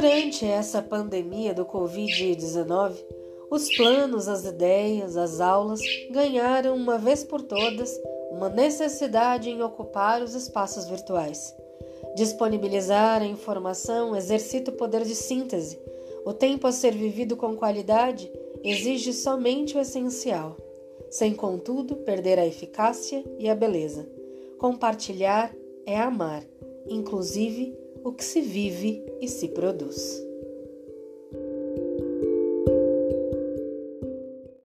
Durante essa pandemia do Covid-19, os planos, as ideias, as aulas ganharam uma vez por todas uma necessidade em ocupar os espaços virtuais. Disponibilizar a informação exercita o poder de síntese. O tempo a ser vivido com qualidade exige somente o essencial, sem contudo perder a eficácia e a beleza. Compartilhar é amar, inclusive o que se vive e se produz.